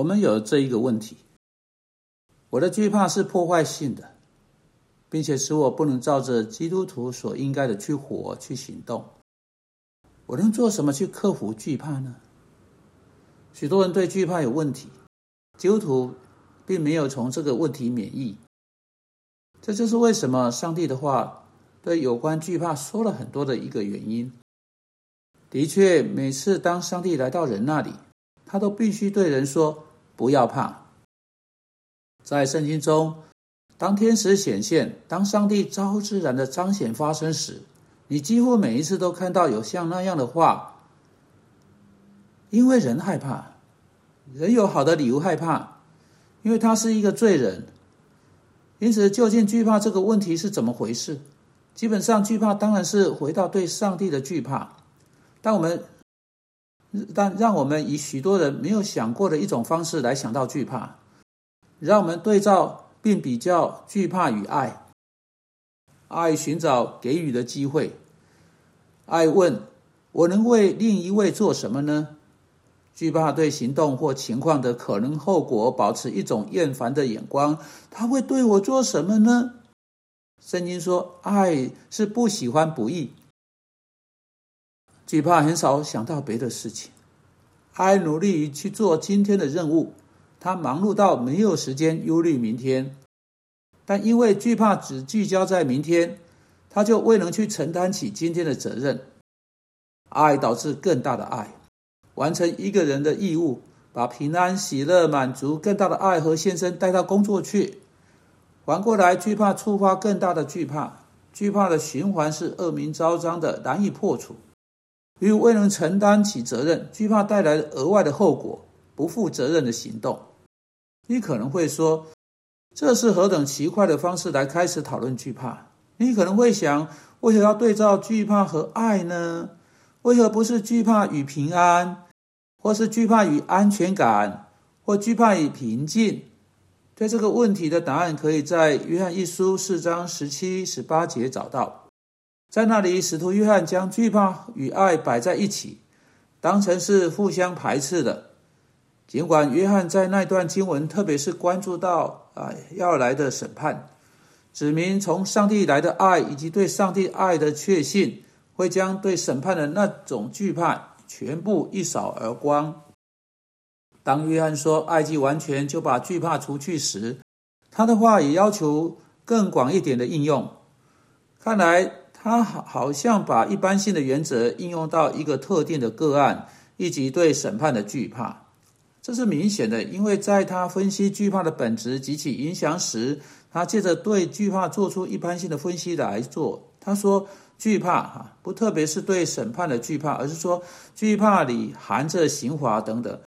我们有这一个问题：我的惧怕是破坏性的，并且使我不能照着基督徒所应该的去活、去行动。我能做什么去克服惧怕呢？许多人对惧怕有问题，基督徒并没有从这个问题免疫。这就是为什么上帝的话对有关惧怕说了很多的一个原因。的确，每次当上帝来到人那里，他都必须对人说：“不要怕。”在圣经中，当天使显现，当上帝超自然的彰显发生时，你几乎每一次都看到有像那样的话。因为人害怕，人有好的理由害怕，因为他是一个罪人。因此，究竟惧怕这个问题是怎么回事？基本上，惧怕当然是回到对上帝的惧怕。但我们，但让我们以许多人没有想过的一种方式来想到惧怕，让我们对照并比较惧怕与爱。爱寻找给予的机会，爱问：“我能为另一位做什么呢？”惧怕对行动或情况的可能后果保持一种厌烦的眼光，他会对我做什么呢？圣经说，爱是不喜欢不义。惧怕很少想到别的事情，爱努力去做今天的任务，他忙碌到没有时间忧虑明天。但因为惧怕只聚焦在明天，他就未能去承担起今天的责任。爱导致更大的爱。完成一个人的义务，把平安、喜乐、满足、更大的爱和献身带到工作去。反过来，惧怕触发更大的惧怕，惧怕的循环是恶名昭彰的，难以破除。因为未能承担起责任，惧怕带来额外的后果，不负责任的行动。你可能会说，这是何等奇怪的方式来开始讨论惧怕？你可能会想，为何要对照惧怕和爱呢？为何不是惧怕与平安？或是惧怕与安全感，或惧怕与平静，对这个问题的答案，可以在约翰一书四章十七、十八节找到。在那里，使徒约翰将惧怕与爱摆在一起，当成是互相排斥的。尽管约翰在那段经文，特别是关注到啊要来的审判，指明从上帝来的爱，以及对上帝爱的确信，会将对审判的那种惧怕。全部一扫而光。当约翰说爱既完全就把惧怕除去时，他的话也要求更广一点的应用。看来他好好像把一般性的原则应用到一个特定的个案，以及对审判的惧怕。这是明显的，因为在他分析惧怕的本质及其影响时，他借着对惧怕做出一般性的分析来做。他说。惧怕哈，不特别是对审判的惧怕，而是说惧怕里含着刑罚等等。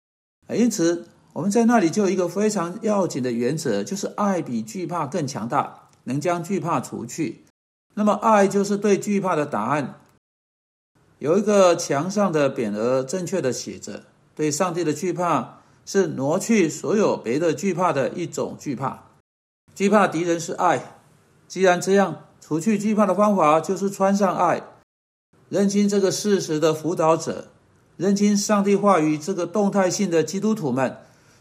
因此，我们在那里就有一个非常要紧的原则，就是爱比惧怕更强大，能将惧怕除去。那么，爱就是对惧怕的答案。有一个墙上的匾额，正确的写着：对上帝的惧怕是挪去所有别的惧怕的一种惧怕。惧怕敌人是爱。既然这样。除去惧怕的方法就是穿上爱，认清这个事实的辅导者，认清上帝话语这个动态性的基督徒们，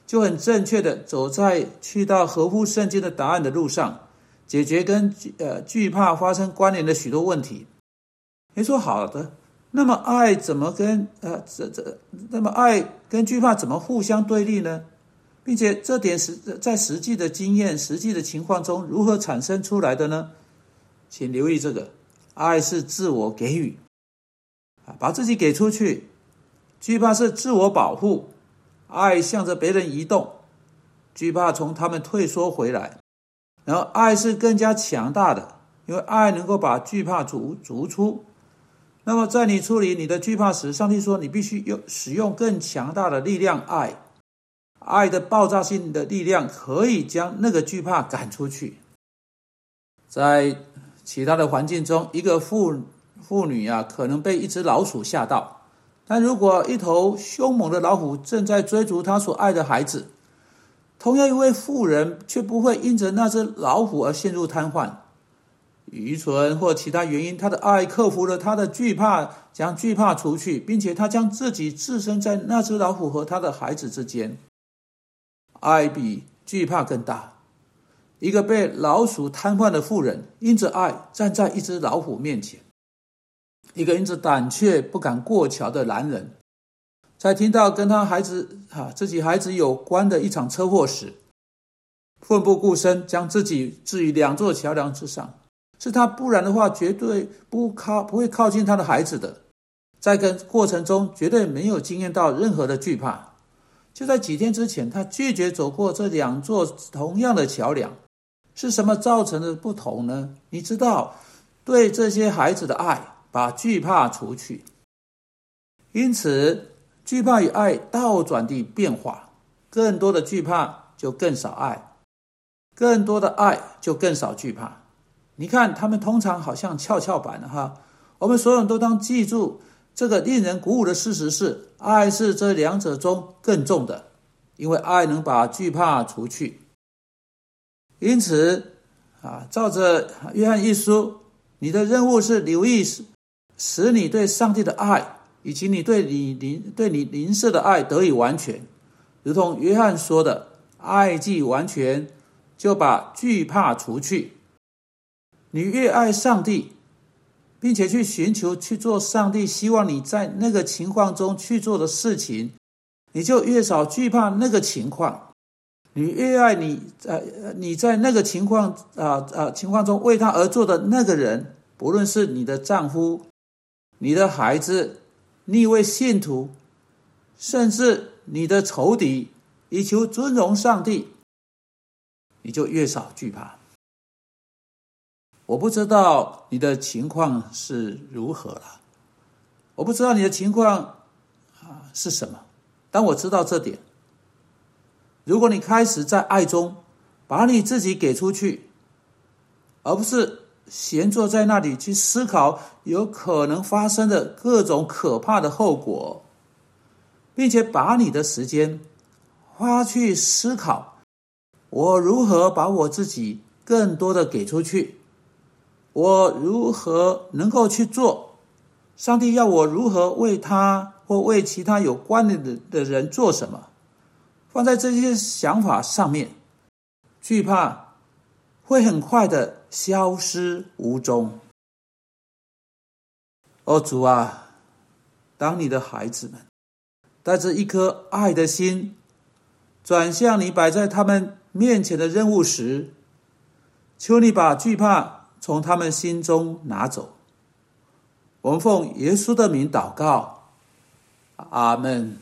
就很正确的走在去到合乎圣经的答案的路上，解决跟呃惧怕发生关联的许多问题。你说好的，那么爱怎么跟呃这这那么爱跟惧怕怎么互相对立呢？并且这点实在实际的经验、实际的情况中如何产生出来的呢？请留意这个，爱是自我给予，啊，把自己给出去；惧怕是自我保护，爱向着别人移动，惧怕从他们退缩回来。然后，爱是更加强大的，因为爱能够把惧怕逐逐出。那么，在你处理你的惧怕时，上帝说你必须用使用更强大的力量，爱，爱的爆炸性的力量可以将那个惧怕赶出去，在。其他的环境中，一个妇妇女啊，可能被一只老鼠吓到；但如果一头凶猛的老虎正在追逐他所爱的孩子，同样一位妇人却不会因着那只老虎而陷入瘫痪、愚蠢或其他原因。她的爱克服了她的惧怕，将惧怕除去，并且她将自己置身在那只老虎和她的孩子之间。爱比惧怕更大。一个被老鼠瘫痪的妇人，因着爱站在一只老虎面前；一个因着胆怯不敢过桥的男人，在听到跟他孩子啊自己孩子有关的一场车祸时，奋不顾身将自己置于两座桥梁之上。是他，不然的话绝对不靠不会靠近他的孩子的。在跟过程中，绝对没有经验到任何的惧怕。就在几天之前，他拒绝走过这两座同样的桥梁。是什么造成的不同呢？你知道，对这些孩子的爱，把惧怕除去。因此，惧怕与爱倒转地变化，更多的惧怕就更少爱，更多的爱就更少惧怕。你看，他们通常好像跷跷板的哈。我们所有人都当记住这个令人鼓舞的事实是：爱是这两者中更重的，因为爱能把惧怕除去。因此，啊，照着约翰一书，你的任务是留意使使你对上帝的爱，以及你对你邻对你邻舍的爱得以完全，如同约翰说的：“爱既完全，就把惧怕除去。”你越爱上帝，并且去寻求去做上帝希望你在那个情况中去做的事情，你就越少惧怕那个情况。你越爱你呃你在那个情况啊啊情况中为他而做的那个人，不论是你的丈夫、你的孩子、逆位信徒，甚至你的仇敌，以求尊荣上帝，你就越少惧怕。我不知道你的情况是如何了，我不知道你的情况啊是什么，但我知道这点：如果你开始在爱中把你自己给出去，而不是闲坐在那里去思考有可能发生的各种可怕的后果，并且把你的时间花去思考我如何把我自己更多的给出去。我如何能够去做？上帝要我如何为他或为其他有关的的的人做什么？放在这些想法上面，惧怕会很快的消失无踪。哦，主啊，当你的孩子们带着一颗爱的心，转向你摆在他们面前的任务时，求你把惧怕。从他们心中拿走。我们奉耶稣的名祷告，阿门。